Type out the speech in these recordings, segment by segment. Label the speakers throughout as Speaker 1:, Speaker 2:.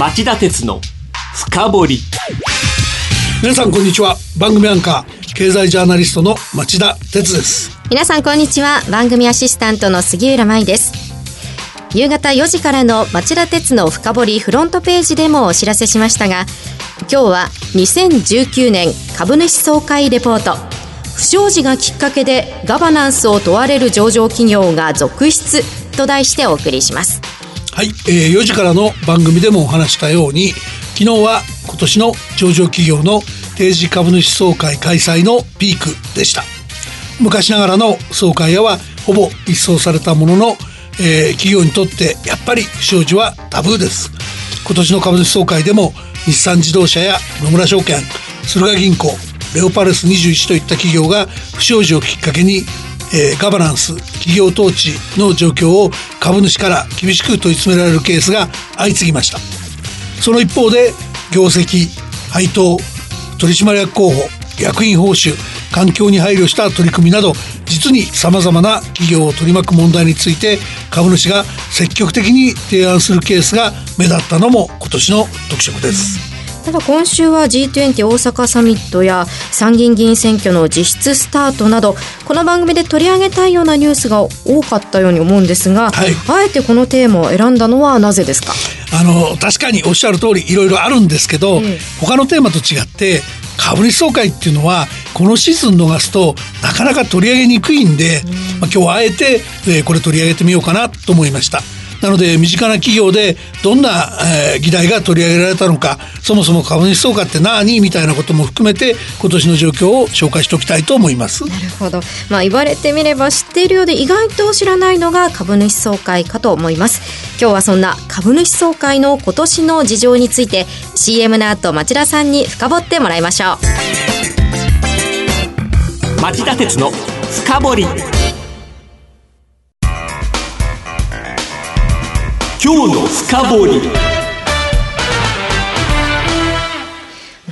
Speaker 1: 町田鉄の深掘り。
Speaker 2: 皆さんこんにちは。番組アンカー経済ジャーナリストの町田鉄です。
Speaker 3: 皆さんこんにちは。番組アシスタントの杉浦舞です。夕方4時からの町田鉄の深掘りフロントページでもお知らせしましたが今日は2019年株主総会レポート。不祥事がきっかけでガバナンスを問われる上場企業が続出と題してお送りします
Speaker 2: はい、えー、4時からの番組でもお話したように昨日は今年の上場企業の定時株主総会開催のピークでした。昔ながらの総会屋はほぼ一掃されたものの、えー、企業にとってやっぱり不祥事はタブーです。今年の株主総会でも日産自動車や野村証券駿河銀行レオパレス21といった企業が不祥事をきっかけにえー、ガバナンス企業統治の状況を株主から厳しく問い詰められるケースが相次ぎましたその一方で業績配当取締役候補役員報酬環境に配慮した取り組みなど実にさまざまな企業を取り巻く問題について株主が積極的に提案するケースが目立ったのも今年の特色です。
Speaker 3: ただ今週は G20 大阪サミットや参議院議員選挙の実質スタートなどこの番組で取り上げたいようなニュースが多かったように思うんですが、はい、あえてこのテーマを選んだのはなぜですか？
Speaker 2: あの確かにおっしゃる通りいろいろあるんですけど、うん、他のテーマと違って株主総会っていうのはこのシーズン逃すとなかなか取り上げにくいんで、うん、まあ、今日はあえて、えー、これ取り上げてみようかなと思いました。なので身近な企業でどんな、えー、議題が取り上げられたのかそもそも株主総会って何みたいなことも含めて今年の状況を紹介しておきたいと思います。
Speaker 3: なるほど。まあ言われてみれば知っているようで意外と知らないのが株主総会かと思います。今日はそんな株主総会の今年の事情について CM の後町田さんに深掘ってもらいましょ
Speaker 1: う。町田鉄の深掘今日の深掘り。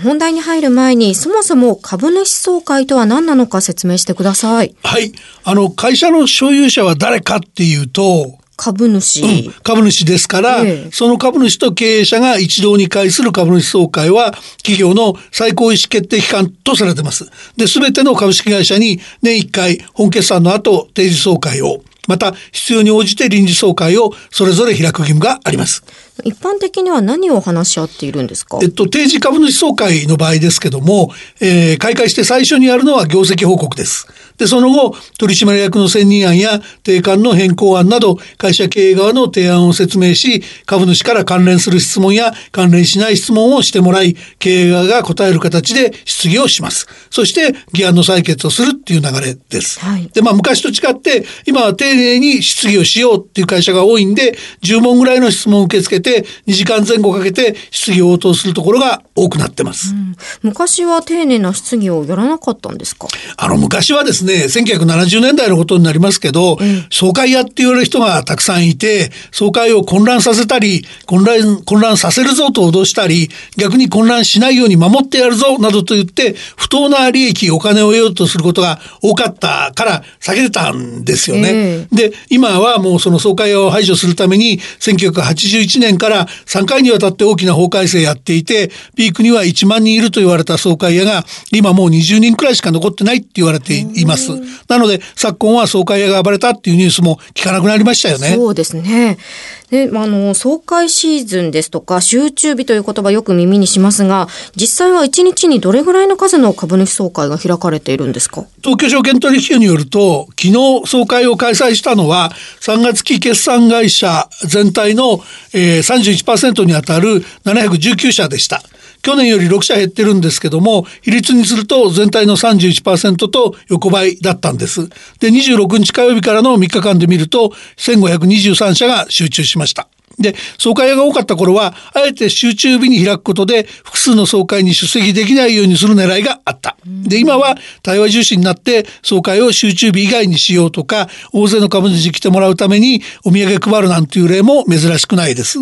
Speaker 3: 本題に入る前にそもそも株主総会とは何なのか説明してください。
Speaker 2: はい。あの会社の所有者は誰かっていうと
Speaker 3: 株主、
Speaker 2: うん、株主ですから、ええ、その株主と経営者が一堂に会する株主総会は企業の最高意思決定機関とされてます。で、すべての株式会社に年1回本決算の後定時総会をまた必要に応じて臨時総会をそれぞれ開く義務があります。
Speaker 3: 一般的には何を話し合っているんですか？
Speaker 2: えっと、定時株主総会の場合ですけども、えー、開会して最初にやるのは業績報告です。で、その後、取締役の選任案や定款の変更案など、会社経営側の提案を説明し、株主から関連する質問や関連しない質問をしてもらい、経営側が答える形で質疑をします。そして、議案の採決をするっていう流れです。はい、で、まあ、昔と違って、今は丁寧に質疑をしようっていう会社が多いんで、10問ぐらいの質問を受け付けて、2時間前後かけて質疑応答するところが多くなってます。うん、
Speaker 3: 昔は丁寧な質疑をやらなかったんですか？
Speaker 2: あの、昔はですね、ね、1970年代のことになりますけど、うん、総会屋って言われる人がたくさんいて、総会を混乱させたり、混乱、混乱させるぞと脅したり、逆に混乱しないように守ってやるぞ、などと言って、不当な利益、お金を得ようとすることが多かったから避けてたんですよね。で、今はもうその総会を排除するために、1981年から3回にわたって大きな法改正やっていて、ピークには1万人いると言われた総会屋が、今もう20人くらいしか残ってないって言われています。。なので昨今は総会屋が暴れたっていうニュースも聞かなくなりましたよね。
Speaker 3: そうですね。で、あの、総会シーズンですとか、集中日という言葉よく耳にしますが、実際は1日にどれぐらいの数の株主総会が開かれているんですか？
Speaker 2: 東京証券取引所によると、昨日総会を開催したのは、3月期決算会社全体の、えー、31%にあたる719社でした。去年より6社減ってるんですけども、比率にすると全体の31%と横ばいだったんです。で、26日火曜日からの3日間で見ると、1523社が集中しました。で、総会が多かった頃は、あえて集中日に開くことで、複数の総会に出席できないようにする狙いがあった。で、今は対話重視になって、総会を集中日以外にしようとか、大勢の株主に来てもらうためにお土産配るなんていう例も珍しくないです。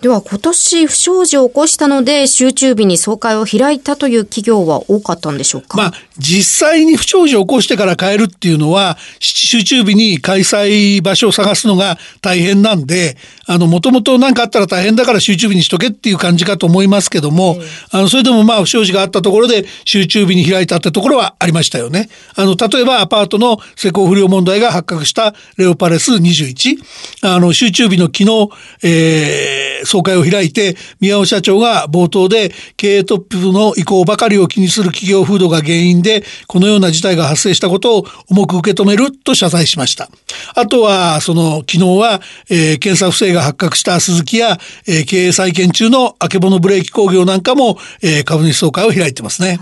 Speaker 3: では今年不祥事を起こしたので集中日に総会を開いたという企業は多かったんでしょうか？
Speaker 2: まあ実際に不祥事を起こしてから変えるっていうのは集中日に開催場所を探すのが大変なんであのもともと何かあったら大変だから集中日にしとけっていう感じかと思いますけども、あのそれでもまあ不祥事があったところで集中日に開いたってところはありましたよね。あの例えばアパートの施工不良問題が発覚したレオパレス21あの集中日の昨日、えー、総会を開いて宮尾社長が冒頭で経営トップの意向ばかりを気にする企業風土が原因でこのような事態が発生したことを重く受け止めると謝罪しました。あとはその昨日は、えー、検査不正が発覚した鈴木や、えー、経営再建中のあけぼのブレーキ工業なんかも、えー、株主総会を開いてますね。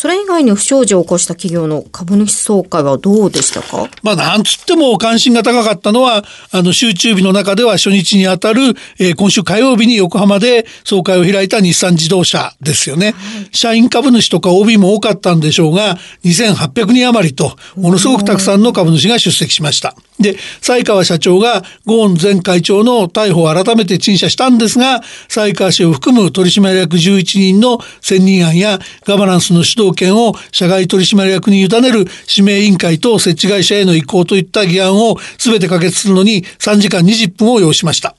Speaker 3: それ以外に不祥事を起こした企業の株主総会はどうでしたか？
Speaker 2: まあ、なんつっても関心が高かったのは、あの、集中日の中では初日にあたる、えー、今週火曜日に横浜で総会を開いた日産自動車ですよね。はい、社員株主とか OB も多かったんでしょうが、2800人余りと、ものすごくたくさんの株主が出席しました。で、西川社長がゴーン前会長の逮捕を改めて陳謝したんですが、西川氏を含む取締役11人の選任案やガバナンスの主導権を社外取締役に委ねる指名委員会と設置会社への移行といった議案を全て可決するのに3時間20分を要しました。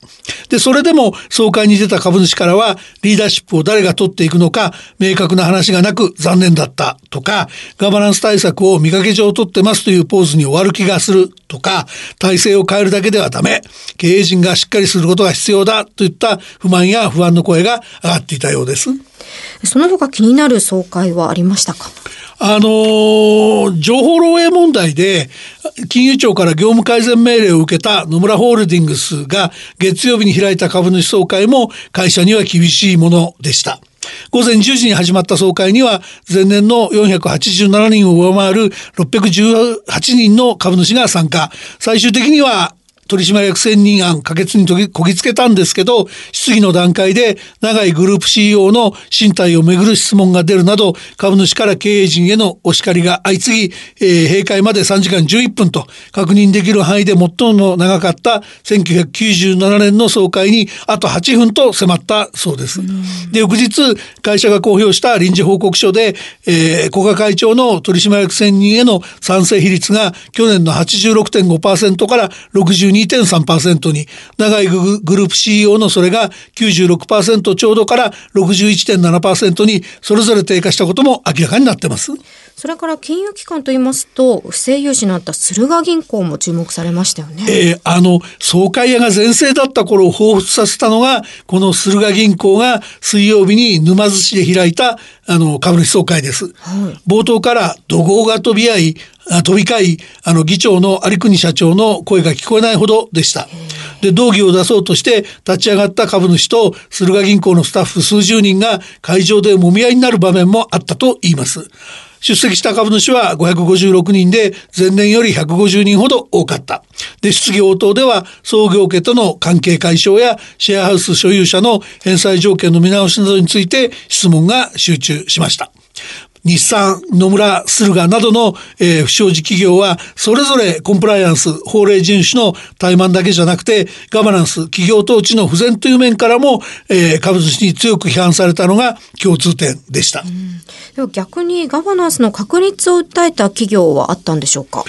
Speaker 2: で、それでも総会に出た株主からはリーダーシップを誰が取っていくのか明確な話がなく残念だったとか、ガバナンス対策を見かけ上取ってますというポーズに終わる気がするとか、体制を変えるだけではダメ、経営陣がしっかりすることが必要だといった不満や不安の声が上がっていたようです。
Speaker 3: その他気になる総会はありましたか？
Speaker 2: あの情報漏洩問題で金融庁から業務改善命令を受けた野村ホールディングスが月曜日に開いた株主総会も会社には厳しいものでした。午前10時に始まった総会には前年の487人を上回る618人の株主が参加。最終的には取締役選任案可決にこぎつけたんですけど、質疑の段階で長いグループ CEO の身体をめぐる質問が出るなど、株主から経営陣へのお叱りが相次ぎ、えー、閉会まで3時間11分と確認できる範囲で最も長かった1997年の総会にあと8分と迫ったそうです。で、翌日、会社が公表した臨時報告書で、えー、古賀会長の取締役選任への賛成比率が去年の86.5%から62 2.3%に、長いグループ CEO のそれが96%ちょうどから61.7%にそれぞれ低下したことも明らかになってます。
Speaker 3: それから金融機関と言いますと、不正融資のあった駿河銀行も注目されましたよね。
Speaker 2: えー、あの、総会屋が全盛だった頃を彷彿させたのが、この駿河銀行が水曜日に沼津市で開いた、あの、株主総会です。はい、冒頭から怒号が飛び合い、飛び交い、あの、議長の有国社長の声が聞こえないほどでした。で、道義を出そうとして立ち上がった株主と駿河銀行のスタッフ数十人が会場でもみ合いになる場面もあったと言います。出席した株主は556人で前年より150人ほど多かった。で、質疑応答では創業家との関係解消やシェアハウス所有者の返済条件の見直しなどについて質問が集中しました。日産、野村、駿河などの、えー、不祥事企業は、それぞれコンプライアンス、法令遵守の怠慢だけじゃなくて、ガバナンス、企業統治の不全という面からも、えー、株主に強く批判されたのが共通点でした。
Speaker 3: でも逆にガバナンスの確立を訴えた企業はあったんでしょうか？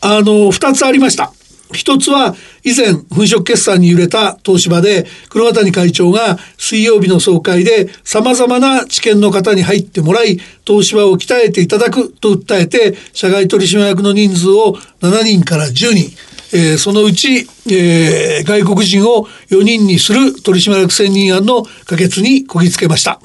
Speaker 2: あの、二つありました。一つは以前粉飾決算に揺れた東芝で黒谷会長が水曜日の総会で様々な知見の方に入ってもらい東芝を鍛えていただくと訴えて社外取締役の人数を7人から10人えー、そのうち、えー、外国人を4人にする取締役選任案の可決にこぎつけました。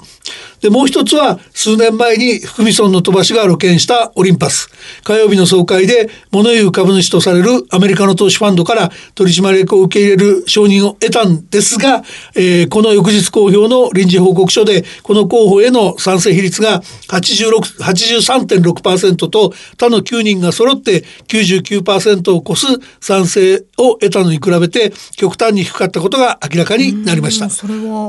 Speaker 2: で、もう一つは、数年前に福見村の飛ばしが露見したオリンパス。火曜日の総会で、物言う株主とされるアメリカの投資ファンドから取締役を受け入れる承認を得たんですが、えー、この翌日公表の臨時報告書で、この候補への賛成比率が86 83.6%と、他の9人が揃って99%を超す賛成を得たのに比べて、極端に低かったことが明らかになりました。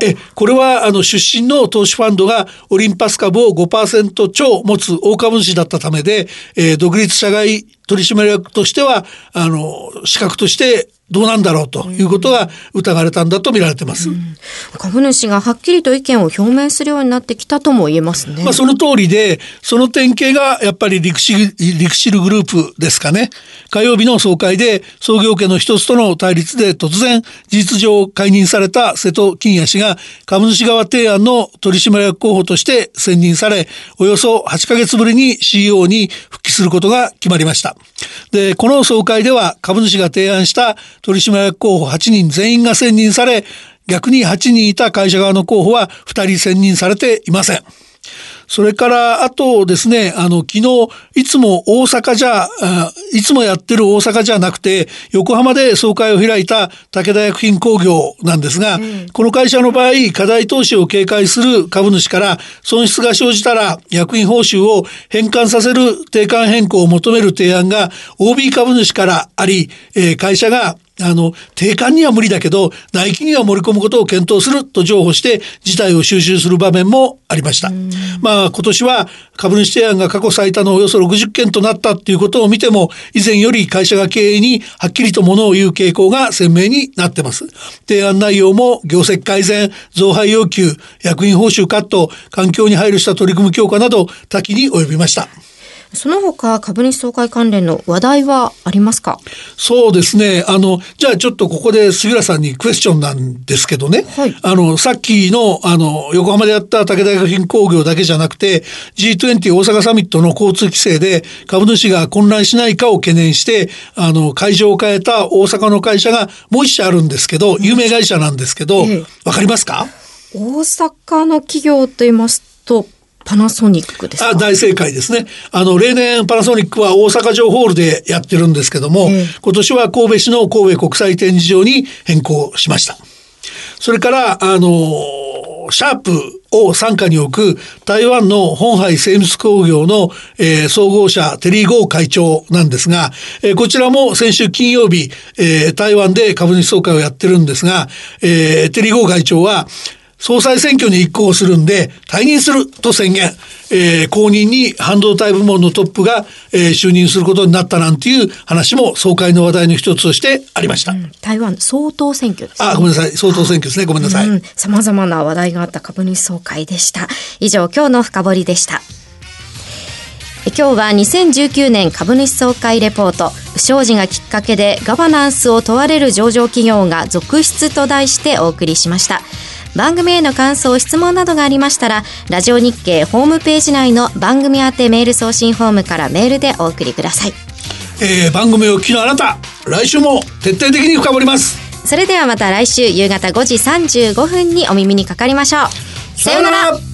Speaker 2: えこれは、あの、出身の投資ファンドがオリンパス株を5%超持つ大株主だったためで、えー、独立社外取締役としては、あの、資格としてどうなんだろうということが疑われたんだと見られてます。うん、
Speaker 3: 株主がはっきりと意見を表明するようになってきたとも言えますね。
Speaker 2: まあその通りで、その典型がやっぱりリクシル、リクシルグループですかね。火曜日の総会で創業家の一つとの対立で突然事実上解任された瀬戸金也氏が株主側提案の取締役候補として選任され、およそ8ヶ月ぶりに CEO に復帰することが決まりました。で、この総会では株主が提案した取締役候補8人全員が選任され、逆に8人いた会社側の候補は2人選任されていません。それから、あとですね、あの、昨日、いつも大阪じゃ、いつもやってる大阪じゃなくて、横浜で総会を開いた武田薬品工業なんですが、うん、この会社の場合、課題投資を警戒する株主から損失が生じたら薬品報酬を返還させる定款変更を求める提案が OB 株主からあり、えー、会社があの、定款には無理だけど、内規には盛り込むことを検討すると譲歩して、事態を収集する場面もありました。まあ、今年は株主提案が過去最多のおよそ60件となったっていうことを見ても、以前より会社が経営にはっきりとものを言う傾向が鮮明になってます。提案内容も業績改善、増配要求、役員報酬カット、環境に配慮した取り組み強化など多岐に及びました。
Speaker 3: その他株主総会関連の話題はありますか？
Speaker 2: そうですね。あの、じゃあちょっとここで杉浦さんにクエスチョンなんですけどね。はい、あの、さっきの、あの、横浜でやった武田薬品工業だけじゃなくて、G20 大阪サミットの交通規制で株主が混乱しないかを懸念して、あの、会場を変えた大阪の会社がもう一社あるんですけど、有名会社なんですけど、わ、え。え、かりますか？
Speaker 3: 大阪の企業と言いますと、パナソニックですか？
Speaker 2: あ大正解ですね。あの、例年パナソニックは大阪城ホールでやってるんですけども、えー、今年は神戸市の神戸国際展示場に変更しました。それから、あの、シャープを傘下に置く台湾の本杯精密工業の、えー、総合社テリー・ゴー会長なんですが、えー、こちらも先週金曜日、えー、台湾で株主総会をやってるんですが、えー、テリー・ゴー会長は、総裁選挙に立候補するんで退任すると宣言、えー、後任に半導体部門のトップが、えー、就任することになったなんていう話も総会の話題の一つとしてありました。うん、
Speaker 3: 台湾総統選挙です、ね、
Speaker 2: あ、ごめんなさい。総統選挙ですね。ごめんなさい。
Speaker 3: さまざまな話題があった株主総会でした。以上、今日の深掘りでした。今日は2019年株主総会レポート不祥事がきっかけでガバナンスを問われる上場企業が続出と題してお送りしました。番組への感想、質問などがありましたら、ラジオ日経ホームページ内の番組宛てメール送信フォームからメールでお送りください。
Speaker 2: えー、番組を聞きのあなた、来週も徹底的に深掘ります。
Speaker 3: それではまた来週夕方5時35分にお耳にかかりましょう。さようなら